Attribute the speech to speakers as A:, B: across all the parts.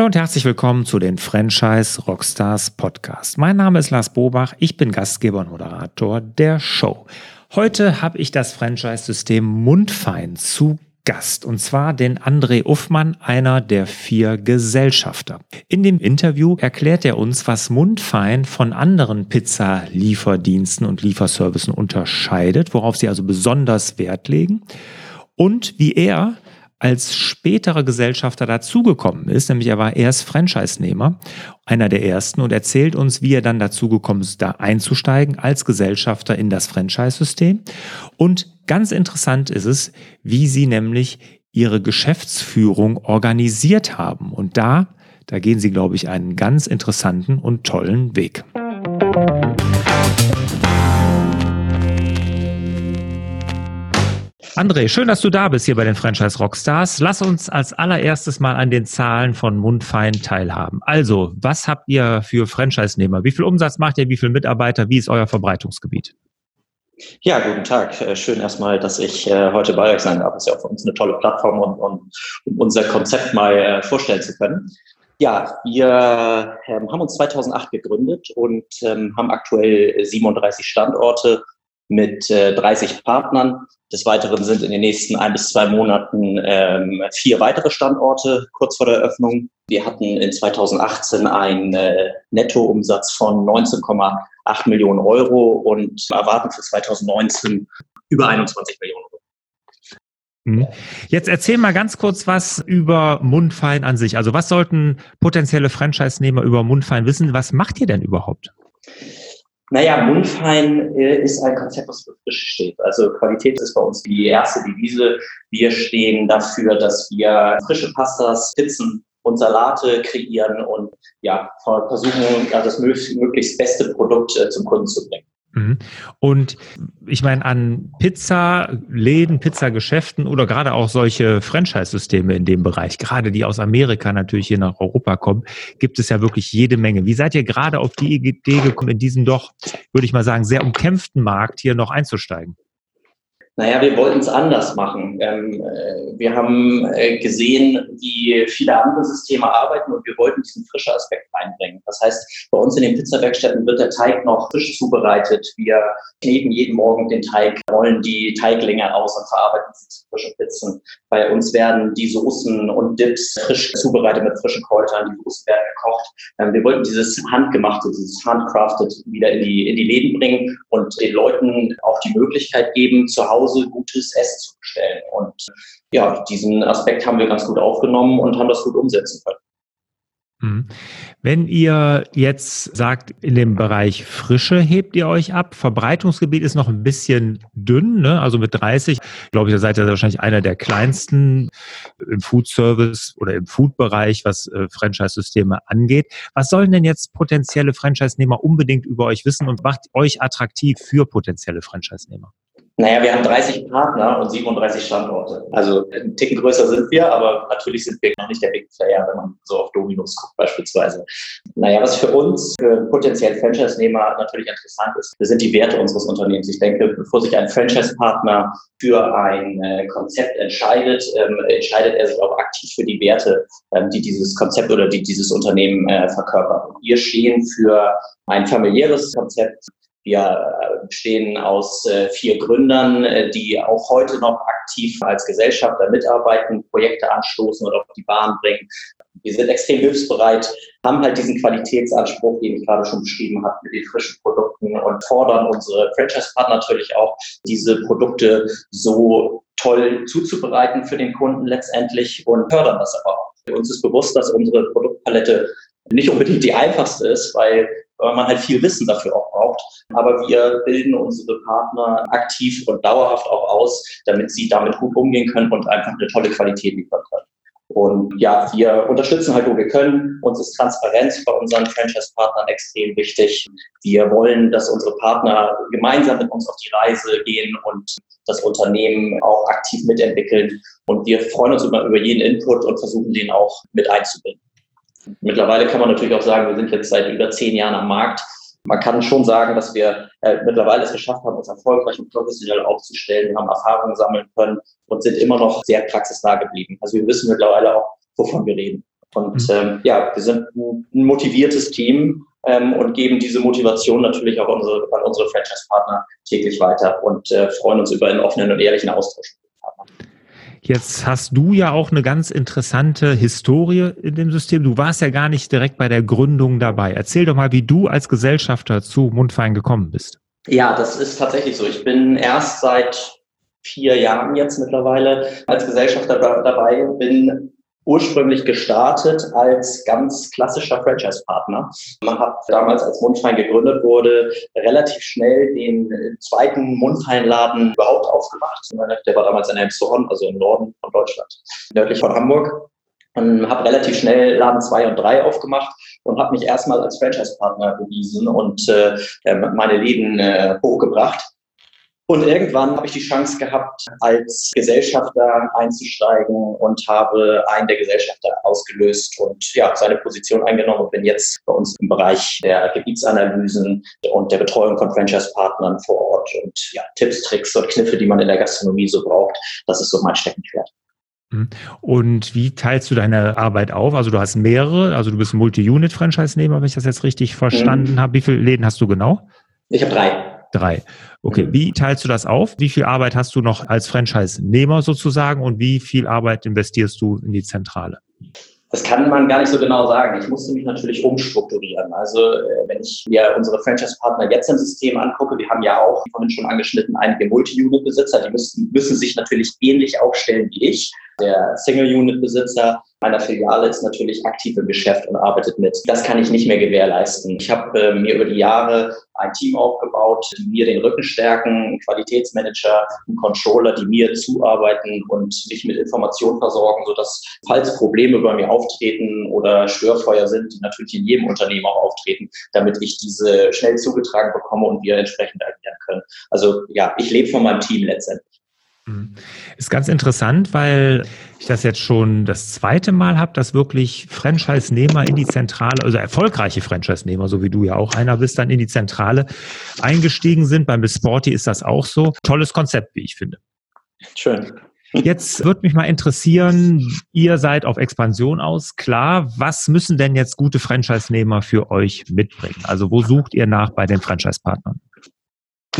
A: Hallo und herzlich willkommen zu den Franchise Rockstars Podcast. Mein Name ist Lars Bobach, ich bin Gastgeber und Moderator der Show. Heute habe ich das Franchise-System Mundfein zu Gast und zwar den André Uffmann, einer der vier Gesellschafter. In dem Interview erklärt er uns, was Mundfein von anderen Pizza-Lieferdiensten und Lieferservicen unterscheidet, worauf sie also besonders Wert legen und wie er als späterer Gesellschafter dazugekommen ist, nämlich er war erst Franchise-Nehmer, einer der ersten, und erzählt uns, wie er dann dazugekommen ist, da einzusteigen als Gesellschafter in das Franchise-System. Und ganz interessant ist es, wie sie nämlich ihre Geschäftsführung organisiert haben. Und da, da gehen sie, glaube ich, einen ganz interessanten und tollen Weg. André, schön, dass du da bist hier bei den Franchise Rockstars. Lass uns als allererstes mal an den Zahlen von Mundfein teilhaben. Also, was habt ihr für Franchise-Nehmer? Wie viel Umsatz macht ihr? Wie viele Mitarbeiter? Wie ist euer Verbreitungsgebiet?
B: Ja, guten Tag. Äh, schön erstmal, dass ich äh, heute bei euch sein darf. Ist ja auch für uns eine tolle Plattform, um, um unser Konzept mal äh, vorstellen zu können. Ja, wir ähm, haben uns 2008 gegründet und ähm, haben aktuell 37 Standorte mit 30 Partnern des Weiteren sind in den nächsten ein bis zwei Monaten ähm, vier weitere Standorte kurz vor der Eröffnung. Wir hatten in 2018 einen äh, Nettoumsatz von 19,8 Millionen Euro und erwarten für 2019 über 21 Millionen Euro.
A: Mhm. Jetzt erzähl mal ganz kurz was über Mundfein an sich. Also was sollten potenzielle Franchise-Nehmer über Mundfein wissen? Was macht ihr denn überhaupt?
B: Naja, Mundfein äh, ist ein Konzept, was für Frische steht. Also Qualität ist bei uns die erste Devise. Wir stehen dafür, dass wir frische Pastas, Pizzen und Salate kreieren und ja, versuchen, das möglichst beste Produkt äh, zum Kunden zu bringen.
A: Mhm. Und ich meine, an Pizza-Läden, Pizzageschäften oder gerade auch solche Franchise-Systeme in dem Bereich, gerade die aus Amerika natürlich hier nach Europa kommen, gibt es ja wirklich jede Menge. Wie seid ihr gerade auf die Idee gekommen, in diesen doch, würde ich mal sagen, sehr umkämpften Markt hier noch einzusteigen?
B: Naja, wir wollten es anders machen. Ähm, äh, wir haben äh, gesehen, wie viele andere Systeme arbeiten und wir wollten diesen frischen Aspekt reinbringen. Das heißt, bei uns in den Pizzawerkstätten wird der Teig noch frisch zubereitet. Wir kneten jeden Morgen den Teig, rollen die Teiglinge aus und verarbeiten sie zu frischen Pizzen. Bei uns werden die Soßen und Dips frisch zubereitet mit frischen Kräutern. Die Soßen werden gekocht. Ähm, wir wollten dieses Handgemachte, dieses Handcrafted wieder in die, in die Läden bringen und den Leuten auch die Möglichkeit geben, zu Hause Hause gutes Essen zu bestellen. Und ja, diesen Aspekt haben wir ganz gut aufgenommen und haben das gut umsetzen können.
A: Mhm. Wenn ihr jetzt sagt, in dem Bereich Frische hebt ihr euch ab, Verbreitungsgebiet ist noch ein bisschen dünn, ne? also mit 30, glaube ich, da seid ihr wahrscheinlich einer der kleinsten im Food Service oder im Food-Bereich, was äh, Franchise-Systeme angeht. Was sollen denn jetzt potenzielle Franchise-Nehmer unbedingt über euch wissen und macht euch attraktiv für potenzielle Franchise-Nehmer?
B: Naja, wir haben 30 Partner und 37 Standorte. Also ein Ticken größer sind wir, aber natürlich sind wir noch nicht der Big Player, wenn man so auf Dominos guckt beispielsweise. Naja, was für uns, für potenziell Franchise-Nehmer natürlich interessant ist, sind die Werte unseres Unternehmens. Ich denke, bevor sich ein Franchise-Partner für ein äh, Konzept entscheidet, ähm, entscheidet er sich auch aktiv für die Werte, ähm, die dieses Konzept oder die dieses Unternehmen äh, verkörpert. wir stehen für ein familiäres Konzept, wir bestehen aus äh, vier Gründern, äh, die auch heute noch aktiv als Gesellschafter mitarbeiten, Projekte anstoßen oder auf die Bahn bringen. Wir sind extrem hilfsbereit, haben halt diesen Qualitätsanspruch, den ich gerade schon beschrieben habe, mit den frischen Produkten und fordern unsere Franchise-Partner natürlich auch, diese Produkte so toll zuzubereiten für den Kunden letztendlich und fördern das aber auch. Uns ist bewusst, dass unsere Produktpalette nicht unbedingt die einfachste ist, weil man halt viel Wissen dafür auch braucht. Aber wir bilden unsere Partner aktiv und dauerhaft auch aus, damit sie damit gut umgehen können und einfach eine tolle Qualität liefern können. Und ja, wir unterstützen halt, wo wir können. Uns ist Transparenz bei unseren Franchise-Partnern extrem wichtig. Wir wollen, dass unsere Partner gemeinsam mit uns auf die Reise gehen und das Unternehmen auch aktiv mitentwickeln. Und wir freuen uns über, über jeden Input und versuchen den auch mit einzubinden. Mittlerweile kann man natürlich auch sagen, wir sind jetzt seit über zehn Jahren am Markt. Man kann schon sagen, dass wir äh, mittlerweile es geschafft haben, uns erfolgreich und professionell aufzustellen. Wir haben Erfahrungen sammeln können und sind immer noch sehr praxisnah geblieben. Also wir wissen mittlerweile auch, wovon wir reden. Und mhm. ähm, ja, wir sind ein, motiviertes Team ähm, und geben diese Motivation natürlich auch unsere, an unsere Franchise-Partner täglich weiter und äh, freuen uns über einen offenen und ehrlichen Austausch.
A: Jetzt hast du ja auch eine ganz interessante Historie in dem System. Du warst ja gar nicht direkt bei der Gründung dabei. Erzähl doch mal, wie du als Gesellschafter zu Mundfein gekommen bist.
B: Ja, das ist tatsächlich so. Ich bin erst seit vier Jahren jetzt mittlerweile als Gesellschafter dabei, bin ursprünglich gestartet als ganz klassischer Franchise-Partner. Man hat damals, als Mundfein gegründet wurde, relativ schnell den zweiten Mundfeinladen überhaupt aufgemacht. Der war damals in Elmshorn, also im Norden von Deutschland, nördlich von Hamburg. Und habe relativ schnell Laden 2 und 3 aufgemacht und habe mich erstmal als Franchise-Partner bewiesen und äh, meine Läden äh, hochgebracht. Und irgendwann habe ich die Chance gehabt, als Gesellschafter einzusteigen und habe einen der Gesellschafter ausgelöst und ja, seine Position eingenommen und bin jetzt bei uns im Bereich der Gebietsanalysen und der Betreuung von Franchise-Partnern vor Ort und ja, Tipps, Tricks und Kniffe, die man in der Gastronomie so braucht. Das ist so mein Steckenpferd.
A: Mhm. Und wie teilst du deine Arbeit auf? Also du hast mehrere, also du bist Multi-Unit-Franchise-Nehmer, wenn ich das jetzt richtig verstanden mhm. habe. Wie viele Läden hast du genau?
B: Ich habe drei.
A: Drei. Okay, mhm. wie teilst du das auf? Wie viel Arbeit hast du noch als Franchise-Nehmer sozusagen und wie viel Arbeit investierst du in die Zentrale?
B: Das kann man gar nicht so genau sagen. Ich musste mich natürlich umstrukturieren. Also äh, wenn ich mir unsere Franchise-Partner jetzt im System angucke, wir haben ja auch, wie vorhin schon angeschnitten, einige Multi-Unit-Besitzer, die müssen, müssen sich natürlich ähnlich aufstellen wie ich. Der Single-Unit-Besitzer meiner Filiale ist natürlich aktiv im Geschäft und arbeitet mit. Das kann ich nicht mehr gewährleisten. Ich habe äh, mir über die Jahre ein Team aufgebaut, die mir den Rücken stärken, einen Qualitätsmanager, einen Controller, die mir zuarbeiten und mich mit Informationen versorgen, sodass falls Probleme bei mir auftreten oder Störfeuer sind, die natürlich in jedem Unternehmen auch auftreten, damit ich diese schnell zugetragen bekomme und wir entsprechend agieren können. Also ja, ich lebe von meinem Team letztendlich.
A: Mhm. Ist ganz interessant, weil ich das jetzt schon das zweite Mal habe, dass wirklich Franchise-Nehmer in die Zentrale, also erfolgreiche Franchise-Nehmer, so wie du ja auch einer bist, dann in die Zentrale eingestiegen sind. Beim Sporty ist das auch so. Tolles Konzept, wie ich finde.
B: Schön.
A: Jetzt würde mich mal interessieren, ihr seid auf Expansion aus, klar. Was müssen denn jetzt gute Franchise-Nehmer für euch mitbringen? Also wo sucht ihr nach bei den Franchise-Partnern?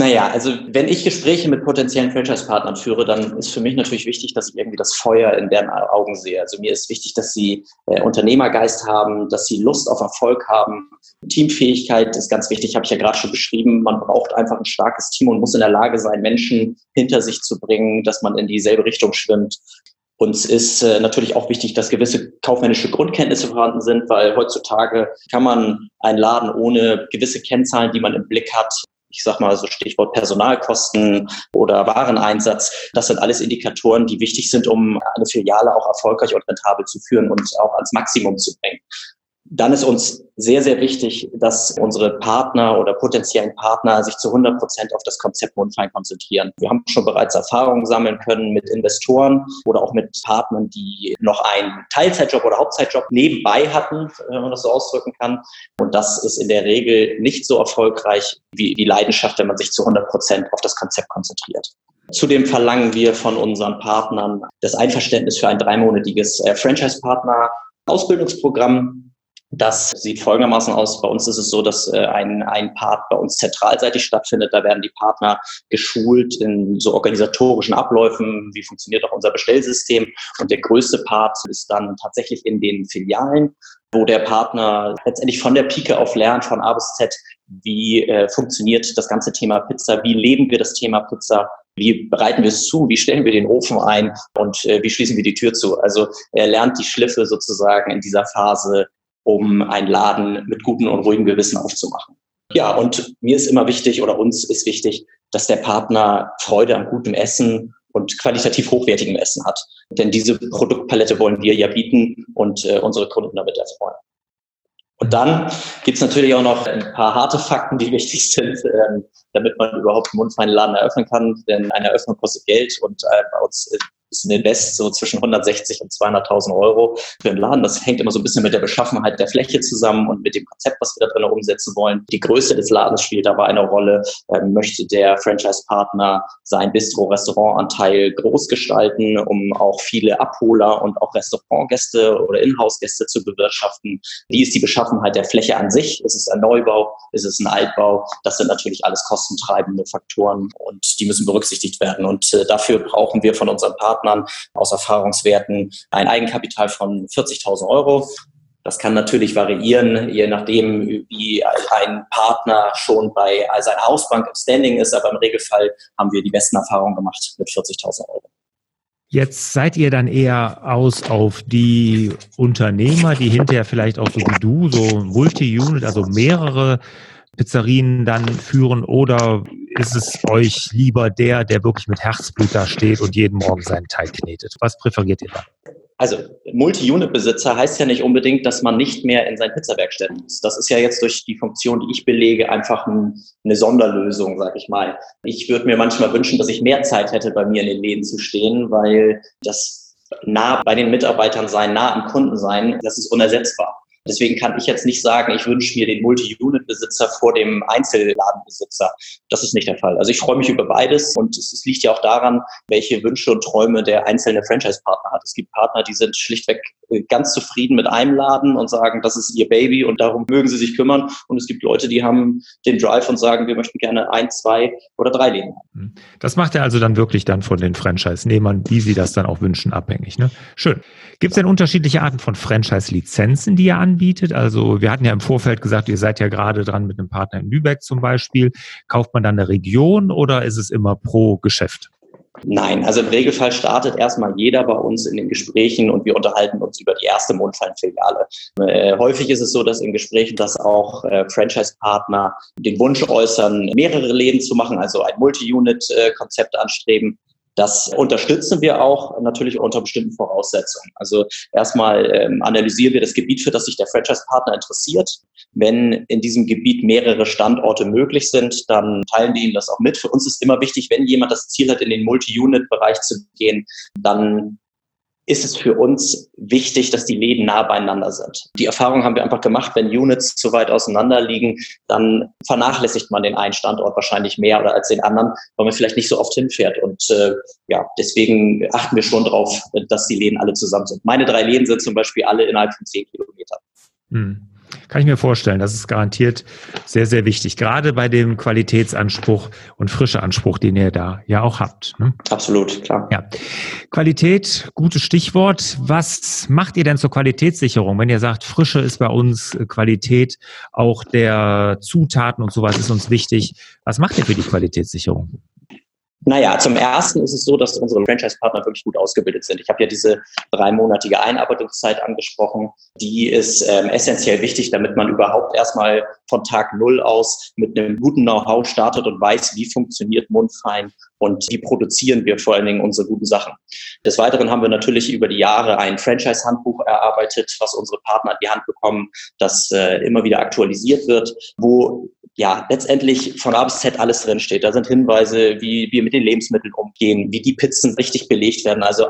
B: Naja, also wenn ich Gespräche mit potenziellen Franchise-Partnern führe, dann ist für mich natürlich wichtig, dass ich irgendwie das Feuer in deren Augen sehe. Also mir ist wichtig, dass sie äh, Unternehmergeist haben, dass sie Lust auf Erfolg haben. Teamfähigkeit ist ganz wichtig, habe ich ja gerade schon beschrieben. Man braucht einfach ein starkes Team und muss in der Lage sein, Menschen hinter sich zu bringen, dass man in dieselbe Richtung schwimmt. Uns ist äh, natürlich auch wichtig, dass gewisse kaufmännische Grundkenntnisse vorhanden sind, weil heutzutage kann man einen Laden ohne gewisse Kennzahlen, die man im Blick hat, ich sag mal so Stichwort Personalkosten oder Wareneinsatz. Das sind alles Indikatoren, die wichtig sind, um eine Filiale auch erfolgreich und rentabel zu führen und auch ans Maximum zu bringen. Dann ist uns sehr, sehr wichtig, dass unsere Partner oder potenziellen Partner sich zu 100 Prozent auf das Konzept Mundfein konzentrieren. Wir haben schon bereits Erfahrungen sammeln können mit Investoren oder auch mit Partnern, die noch einen Teilzeitjob oder Hauptzeitjob nebenbei hatten, wenn man das so ausdrücken kann. Und das ist in der Regel nicht so erfolgreich wie die Leidenschaft, wenn man sich zu 100 Prozent auf das Konzept konzentriert. Zudem verlangen wir von unseren Partnern das Einverständnis für ein dreimonatiges äh, Franchise-Partner-Ausbildungsprogramm das sieht folgendermaßen aus. Bei uns ist es so, dass äh, ein, ein Part bei uns zentralseitig stattfindet. Da werden die Partner geschult in so organisatorischen Abläufen. Wie funktioniert auch unser Bestellsystem? Und der größte Part ist dann tatsächlich in den Filialen, wo der Partner letztendlich von der Pike auf lernt, von A bis Z, wie äh, funktioniert das ganze Thema Pizza, wie leben wir das Thema Pizza, wie bereiten wir es zu, wie stellen wir den Ofen ein und äh, wie schließen wir die Tür zu. Also er lernt die Schliffe sozusagen in dieser Phase um einen Laden mit gutem und ruhigem Gewissen aufzumachen. Ja, und mir ist immer wichtig oder uns ist wichtig, dass der Partner Freude am gutem Essen und qualitativ hochwertigem Essen hat. Denn diese Produktpalette wollen wir ja bieten und äh, unsere Kunden damit erfreuen. Und dann gibt's natürlich auch noch ein paar harte Fakten, die wichtig sind, ähm, damit man überhaupt einen mundfeinen Laden eröffnen kann. Denn eine Eröffnung kostet Geld und äh, bei uns ist ein Invest so zwischen 160 und 200.000 Euro für den Laden. Das hängt immer so ein bisschen mit der Beschaffenheit der Fläche zusammen und mit dem Konzept, was wir da drin umsetzen wollen. Die Größe des Ladens spielt dabei eine Rolle. Ähm, möchte der Franchise-Partner sein Bistro-Restaurantanteil groß gestalten, um auch viele Abholer und auch Restaurantgäste oder Inhouse-Gäste zu bewirtschaften? Wie ist die Beschaffenheit der Fläche an sich? Ist es ein Neubau? Ist es ein Altbau? Das sind natürlich alles kostentreibende Faktoren und die müssen berücksichtigt werden. Und äh, dafür brauchen wir von unseren Partnern aus Erfahrungswerten ein Eigenkapital von 40.000 Euro. Das kann natürlich variieren, je nachdem, wie ein Partner schon bei seiner Hausbank im Standing ist, aber im Regelfall haben wir die besten Erfahrungen gemacht mit 40.000 Euro.
A: Jetzt seid ihr dann eher aus auf die Unternehmer, die hinterher vielleicht auch so wie du, so Multi-Unit, also mehrere Pizzerien dann führen oder ist es euch lieber der, der wirklich mit Herzblut da steht und jeden Morgen seinen Teig knetet? Was präferiert ihr da?
B: Also Multi-Unit-Besitzer heißt ja nicht unbedingt, dass man nicht mehr in sein Pizzawerk stellen muss. Das ist ja jetzt durch die Funktion, die ich belege, einfach ein, eine Sonderlösung, sag ich mal. Ich würde mir manchmal wünschen, dass ich mehr Zeit hätte, bei mir in den Läden zu stehen, weil das nah bei den Mitarbeitern sein, nah am Kunden sein, das ist unersetzbar. Deswegen kann ich jetzt nicht sagen, ich wünsche mir den Multi-Unit-Besitzer vor dem Einzelladenbesitzer. Das ist nicht der Fall. Also ich freue mich über beides und es, liegt ja auch daran, welche Wünsche und Träume der einzelne Franchise-Partner hat. Es gibt Partner, die sind schlichtweg ganz zufrieden mit einem Laden und sagen, das ist ihr Baby und darum mögen sie sich kümmern. Und es gibt Leute, die haben den Drive und sagen, wir möchten gerne ein, zwei oder drei Läden haben.
A: Hm. Das macht er also dann wirklich dann von den Franchise-Nehmern, wie sie das dann auch wünschen, abhängig. Ne? Schön. Gibt es denn unterschiedliche Arten von Franchise-Lizenzen, die ihr anbietet? Also wir hatten ja im Vorfeld gesagt, ihr seid ja gerade dran mit einem Partner in Lübeck zum Beispiel. Kauft man dann eine Region oder ist es immer pro Geschäft?
B: Nein, also im Regelfall startet erstmal jeder bei uns in den Gesprächen und wir unterhalten uns über die erste Mondfein-Filiale. Äh, häufig ist es so, dass in Gesprächen, dass auch äh, Franchise-Partner den Wunsch äußern, mehrere Läden zu machen, also ein Multi-Unit-Konzept anstreben. Das unterstützen wir auch natürlich unter bestimmten Voraussetzungen. Also erstmal ähm, analysieren wir das Gebiet, für das sich der Franchise-Partner interessiert. Wenn in diesem Gebiet mehrere Standorte möglich sind, dann teilen die ihm das auch mit. Für uns ist immer wichtig, wenn jemand das Ziel hat, in den Multi-Unit-Bereich zu gehen, dann ist es für uns wichtig, dass die Läden nah beieinander sind. Die Erfahrung haben wir einfach gemacht, wenn Units zu weit auseinander liegen, dann vernachlässigt man den einen Standort wahrscheinlich mehr oder als den anderen, weil man vielleicht nicht so oft hinfährt. Und äh, ja, deswegen achten wir schon darauf, dass die Läden alle zusammen sind. Meine drei Läden sind zum Beispiel alle innerhalb von zehn Kilometern. Hm.
A: Kann ich mir vorstellen, das ist garantiert sehr, sehr wichtig. Gerade bei dem Qualitätsanspruch und frische Anspruch, den ihr da ja auch habt.
B: Ne? Absolut, klar.
A: Ja. Qualität, gutes Stichwort. Was macht ihr denn zur Qualitätssicherung? Wenn ihr sagt, Frische ist bei uns Qualität, auch der Zutaten und sowas ist uns wichtig. Was macht ihr für die Qualitätssicherung?
B: Naja, zum Ersten ist es so, dass unsere Franchise-Partner wirklich gut ausgebildet sind. Ich habe ja diese dreimonatige Einarbeitungszeit angesprochen. Die ist ähm, essentiell wichtig, damit man überhaupt erstmal von Tag Null aus mit einem guten Know-how startet und weiß, wie funktioniert Mundfein und wie produzieren wir vor allen Dingen unsere guten Sachen. Des Weiteren haben wir natürlich über die Jahre ein Franchise-Handbuch erarbeitet, was unsere Partner an die Hand bekommen, das äh, immer wieder aktualisiert wird, wo ja, letztendlich von A bis Z alles drinsteht. Da sind Hinweise, wie wir mit den Lebensmitteln umgehen, wie die Pizzen richtig belegt werden. Also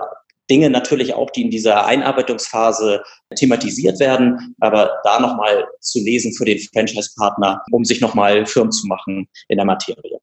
B: Dinge natürlich auch, die in dieser Einarbeitungsphase thematisiert werden, aber da nochmal zu lesen für den Franchise-Partner, um sich nochmal firm zu machen in der Materie.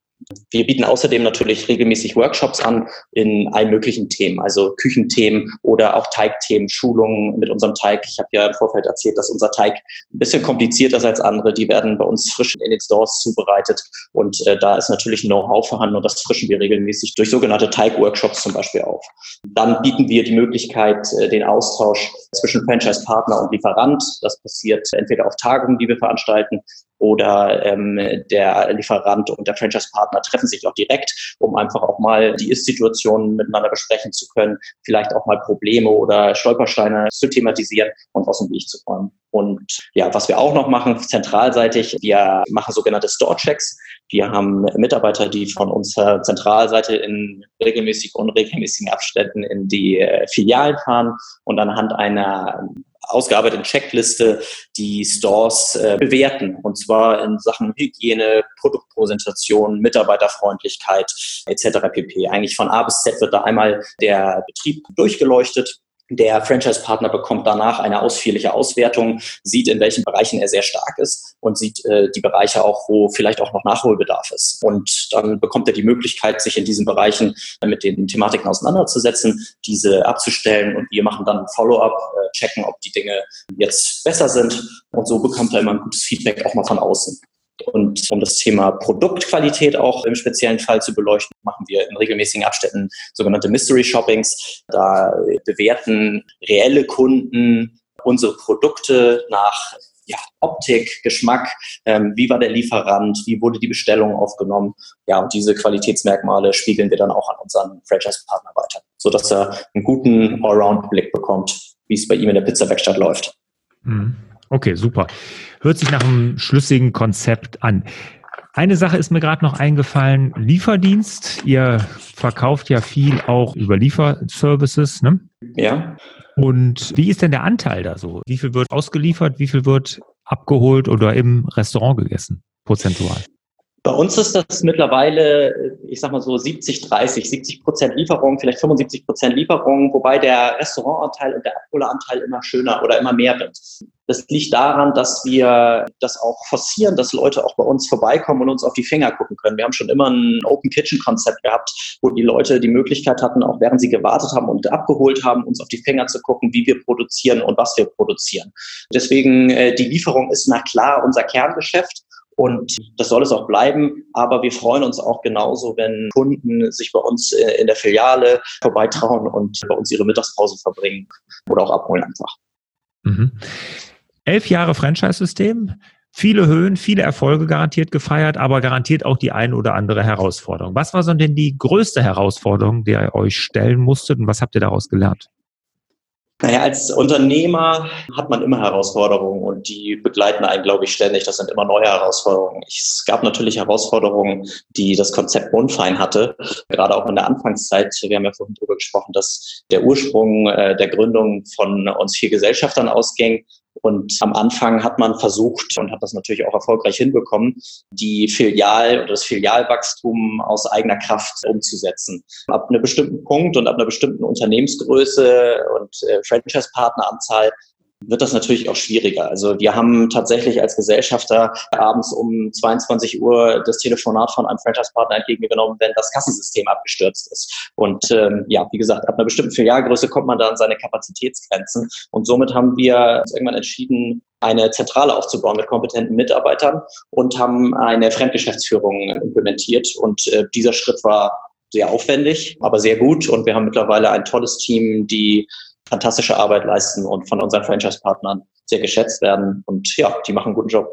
B: Wir bieten außerdem natürlich regelmäßig Workshops an in allen möglichen Themen, also Küchenthemen oder auch Teigthemen, Schulungen mit unserem Teig. Ich habe ja im Vorfeld erzählt, dass unser Teig ein bisschen komplizierter ist als andere. Die werden bei uns frisch in den Stores zubereitet und äh, da ist natürlich Know-how vorhanden und das frischen wir regelmäßig durch sogenannte Teig-Workshops zum Beispiel auf. Dann bieten wir die Möglichkeit, äh, den Austausch zwischen Franchise-Partner und Lieferant. Das passiert entweder auf Tagungen, die wir veranstalten, oder ähm, der Lieferant und der Franchise-Partner treffen sich auch direkt, um einfach auch mal die Ist-Situation miteinander besprechen zu können, vielleicht auch mal Probleme oder Stolpersteine zu thematisieren und aus dem Weg zu räumen. Und ja, was wir auch noch machen, zentralseitig, wir machen sogenannte Store-Checks. Wir haben Mitarbeiter, die von unserer Zentralseite in regelmäßigen, unregelmäßigen Abständen in die äh, Filialen fahren und anhand einer ausgearbeiteten Checkliste die Stores äh, bewerten. Und zwar in Sachen Hygiene, Produktpräsentation, Mitarbeiterfreundlichkeit etc. pp. Eigentlich von A bis Z wird da einmal der Betrieb durchgeleuchtet der Franchise-Partner bekommt danach eine ausführliche Auswertung, sieht, in welchen Bereichen er sehr stark ist und sieht äh, die Bereiche auch, wo vielleicht auch noch Nachholbedarf ist. Und dann bekommt er die Möglichkeit, sich in diesen Bereichen mit den Thematiken auseinanderzusetzen, diese abzustellen und wir machen dann ein Follow-up, äh, checken, ob die Dinge jetzt besser sind und so bekommt er immer ein gutes Feedback auch mal von außen. Und um das Thema Produktqualität auch im speziellen Fall zu beleuchten, machen wir in regelmäßigen Abständen sogenannte Mystery Shoppings. Da bewerten reelle Kunden unsere Produkte nach ja, Optik, Geschmack, ähm, wie war der Lieferant, wie wurde die Bestellung aufgenommen. Ja, und diese Qualitätsmerkmale spiegeln wir dann auch an unseren Franchise-Partner weiter, sodass er einen guten Allround-Blick bekommt, wie es bei ihm in der Pizzawerkstatt läuft.
A: Mhm. Okay, super. Hört sich nach einem schlüssigen Konzept an. Eine Sache ist mir gerade noch eingefallen, Lieferdienst. Ihr verkauft ja viel auch über Lieferservices, ne?
B: Ja.
A: Und wie ist denn der Anteil da so? Wie viel wird ausgeliefert, wie viel wird abgeholt oder im Restaurant gegessen, prozentual?
B: Bei uns ist das mittlerweile, ich sag mal so 70, 30, 70 Prozent Lieferung, vielleicht 75 Prozent Lieferung, wobei der Restaurantanteil und der Abholeranteil immer schöner oder immer mehr wird. Das liegt daran, dass wir das auch forcieren, dass Leute auch bei uns vorbeikommen und uns auf die Finger gucken können. Wir haben schon immer ein Open Kitchen Konzept gehabt, wo die Leute die Möglichkeit hatten, auch während sie gewartet haben und abgeholt haben, uns auf die Finger zu gucken, wie wir produzieren und was wir produzieren. Deswegen, äh, die Lieferung ist na klar unser Kerngeschäft. Und das soll es auch bleiben. Aber wir freuen uns auch genauso, wenn Kunden sich bei uns äh, in der Filiale vorbeitrauen und bei uns ihre Mittagspause verbringen oder auch abholen einfach.
A: Mhm. Elf Jahre Franchise-System, viele Höhen, viele Erfolge garantiert gefeiert, aber garantiert auch die eine oder andere Herausforderung. Was war so denn die größte Herausforderung, die ihr euch stellen musstet und was habt ihr daraus gelernt?
B: Naja, als Unternehmer hat man immer Herausforderungen und die begleiten einen, glaube ich, ständig. Das sind immer neue Herausforderungen. Es gab natürlich Herausforderungen, die das Konzept Mundfein hatte, gerade auch in der Anfangszeit. Wir haben ja vorhin darüber gesprochen, dass der Ursprung äh, der Gründung von uns vier Gesellschaftern ausging und am Anfang hat man versucht und hat das natürlich auch erfolgreich hinbekommen, die Filial oder das Filialwachstum aus eigener Kraft umzusetzen. Ab einem bestimmten Punkt und ab einer bestimmten Unternehmensgröße und äh, Franchise-Partneranzahl wird das natürlich auch schwieriger. Also wir haben tatsächlich als Gesellschafter abends um 22 Uhr das Telefonat von einem Franchise-Partner entgegengenommen, wenn das Kassensystem abgestürzt ist. Und ähm, ja, wie gesagt, ab einer bestimmten Filialgröße kommt man da an seine Kapazitätsgrenzen. Und somit haben wir uns irgendwann entschieden, eine Zentrale aufzubauen mit kompetenten Mitarbeitern und haben eine Fremdgeschäftsführung implementiert. Und äh, dieser Schritt war sehr aufwendig, aber sehr gut. Und wir haben mittlerweile ein tolles Team, die fantastische Arbeit leisten und von unseren Franchise-Partnern sehr geschätzt werden. Und ja, die machen einen guten Job.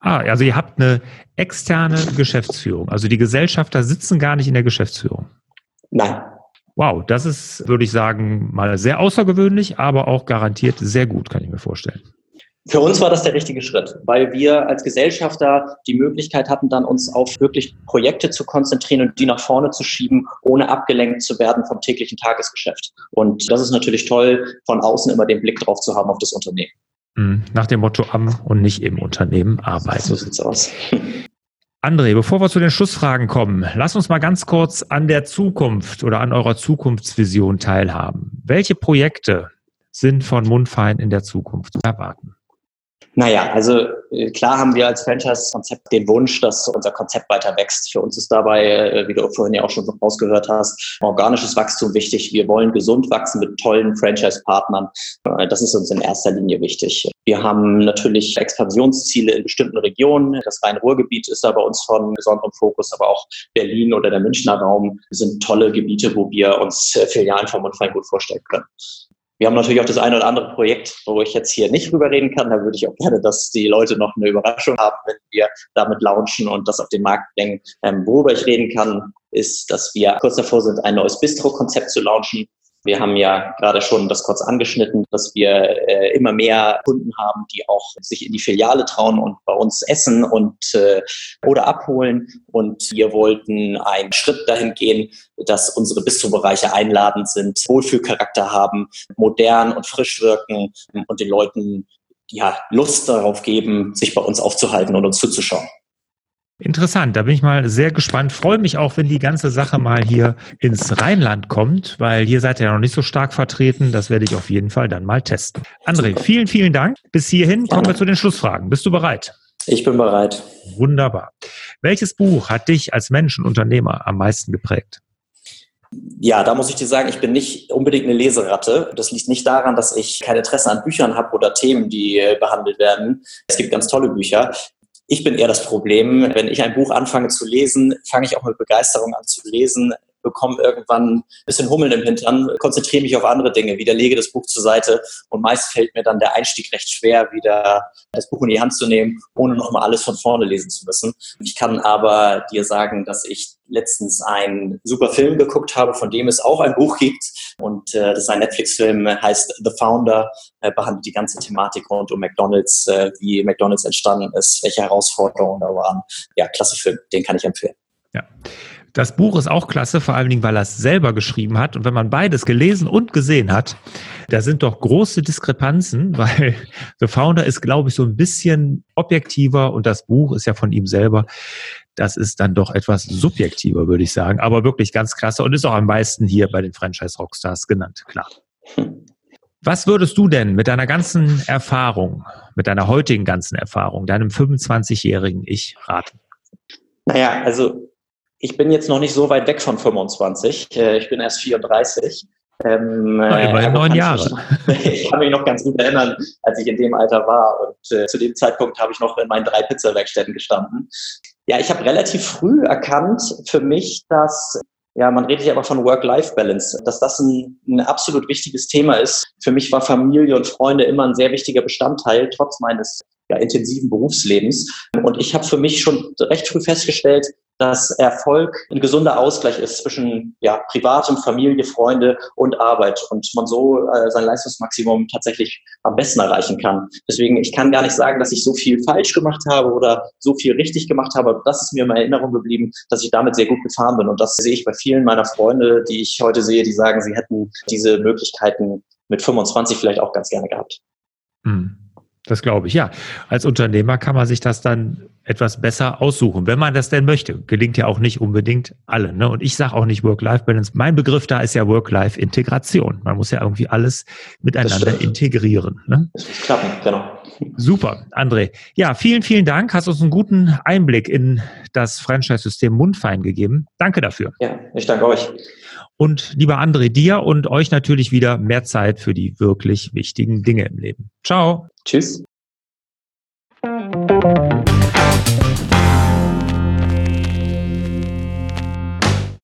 A: Ah, also ihr habt eine externe Geschäftsführung. Also die Gesellschafter sitzen gar nicht in der Geschäftsführung.
B: Nein.
A: Wow, das ist, würde ich sagen, mal sehr außergewöhnlich, aber auch garantiert sehr gut, kann ich mir vorstellen.
B: Für uns war das der richtige Schritt, weil wir als Gesellschafter die Möglichkeit hatten, dann uns auf wirklich Projekte zu konzentrieren und die nach vorne zu schieben, ohne abgelenkt zu werden vom täglichen Tagesgeschäft. Und das ist natürlich toll, von außen immer den Blick drauf zu haben auf das Unternehmen.
A: Mhm. Nach dem Motto am und nicht im Unternehmen arbeiten.
B: So sieht's aus.
A: André, bevor wir zu den Schlussfragen kommen, lass uns mal ganz kurz an der Zukunft oder an eurer Zukunftsvision teilhaben. Welche Projekte sind von Mundfein in der Zukunft zu erwarten?
B: Naja, also äh, klar haben wir als Franchise-Konzept den Wunsch, dass unser Konzept weiter wächst. Für uns ist dabei, äh, wie du vorhin ja auch schon rausgehört hast, organisches Wachstum wichtig. Wir wollen gesund wachsen mit tollen Franchise-Partnern. Äh, das ist uns in erster Linie wichtig. Wir haben natürlich Expansionsziele in bestimmten Regionen. Das Rhein-Ruhr-Gebiet ist da bei uns von besonderem Fokus, aber auch Berlin oder der Münchner Raum sind tolle Gebiete, wo wir uns Filialen vom Mundfein gut vorstellen können. Wir haben natürlich auch das eine oder andere Projekt, wo ich jetzt hier nicht drüber reden kann. Da würde ich auch gerne, dass die Leute noch eine Überraschung haben, wenn wir damit launchen und das auf den Markt bringen. Ähm, worüber ich reden kann, ist, dass wir kurz davor sind, ein neues Bistro-Konzept zu launchen. Wir haben ja gerade schon das kurz angeschnitten, dass wir äh, immer mehr Kunden haben, die auch sich in die Filiale trauen und bei uns essen und äh, oder abholen. Und wir wollten einen Schritt dahin gehen, dass unsere Bistrobereiche einladend sind, Wohlfühlcharakter haben, modern und frisch wirken und den Leuten ja Lust darauf geben, sich bei uns aufzuhalten und uns zuzuschauen.
A: Interessant, da bin ich mal sehr gespannt. Freue mich auch, wenn die ganze Sache mal hier ins Rheinland kommt, weil hier seid ihr ja noch nicht so stark vertreten. Das werde ich auf jeden Fall dann mal testen. André, vielen, vielen Dank. Bis hierhin kommen wir zu den Schlussfragen. Bist du bereit?
B: Ich bin bereit.
A: Wunderbar. Welches Buch hat dich als Mensch und Unternehmer am meisten geprägt?
B: Ja, da muss ich dir sagen, ich bin nicht unbedingt eine Leseratte. Das liegt nicht daran, dass ich kein Interesse an Büchern habe oder Themen, die äh, behandelt werden. Es gibt ganz tolle Bücher. Ich bin eher das Problem. Wenn ich ein Buch anfange zu lesen, fange ich auch mit Begeisterung an zu lesen, bekomme irgendwann ein bisschen Hummeln im Hintern, konzentriere mich auf andere Dinge, wieder lege das Buch zur Seite und meist fällt mir dann der Einstieg recht schwer, wieder das Buch in die Hand zu nehmen, ohne nochmal alles von vorne lesen zu müssen. Ich kann aber dir sagen, dass ich letztens einen super Film geguckt habe, von dem es auch ein Buch gibt. Und äh, das ist ein Netflix-Film, heißt The Founder, äh, behandelt die ganze Thematik rund um McDonalds, äh, wie McDonalds entstanden ist, welche Herausforderungen da waren. Ja, klasse Film, den kann ich empfehlen.
A: Ja. Das Buch ist auch klasse, vor allen Dingen, weil er es selber geschrieben hat. Und wenn man beides gelesen und gesehen hat, da sind doch große Diskrepanzen, weil The Founder ist, glaube ich, so ein bisschen objektiver und das Buch ist ja von ihm selber. Das ist dann doch etwas subjektiver, würde ich sagen, aber wirklich ganz klasse und ist auch am meisten hier bei den Franchise Rockstars genannt, klar. Was würdest du denn mit deiner ganzen Erfahrung, mit deiner heutigen ganzen Erfahrung, deinem 25-jährigen Ich raten?
B: Naja, also ich bin jetzt noch nicht so weit weg von 25. Äh, ich bin erst 34.
A: Ähm, ja, immerhin neun Jahre.
B: Ich, kann mich noch ganz gut erinnern, als ich in dem Alter war. Und äh, zu dem Zeitpunkt habe ich noch in meinen drei Pizzawerkstätten gestanden. Ja, ich habe relativ früh erkannt für mich, dass ja, man redet ja aber von Work-Life-Balance, dass das ein, ein, absolut wichtiges Thema ist. Für mich war Familie und Freunde immer ein sehr wichtiger Bestandteil, trotz meines ja, intensiven Berufslebens. Und ich habe für mich schon recht früh festgestellt, dass Erfolg ein gesunder Ausgleich ist zwischen ja, privatem, Familie, Freunde und Arbeit und man so äh, sein Leistungsmaximum tatsächlich am besten erreichen kann. Deswegen, ich kann gar nicht sagen, dass ich so viel falsch gemacht habe oder so viel richtig gemacht habe. Das ist mir in Erinnerung geblieben, dass ich damit sehr gut gefahren bin. Und das sehe ich bei vielen meiner Freunde, die ich heute sehe, die sagen, sie hätten diese Möglichkeiten mit 25 vielleicht auch ganz gerne gehabt.
A: Hm. Das glaube ich, ja. Als Unternehmer kann man sich das dann etwas besser aussuchen, wenn man das denn möchte. Gelingt ja auch nicht unbedingt alle. Ne? Und ich sage auch nicht Work-Life-Balance. Mein Begriff da ist ja Work-Life-Integration. Man muss ja irgendwie alles miteinander integrieren. Ne? Das klappen, genau. Super, André. Ja, vielen, vielen Dank. Hast uns einen guten Einblick in das Franchise-System Mundfein gegeben. Danke dafür.
B: Ja, ich danke euch.
A: Und lieber André, dir und euch natürlich wieder mehr Zeit für die wirklich wichtigen Dinge im Leben. Ciao.
B: Tschüss.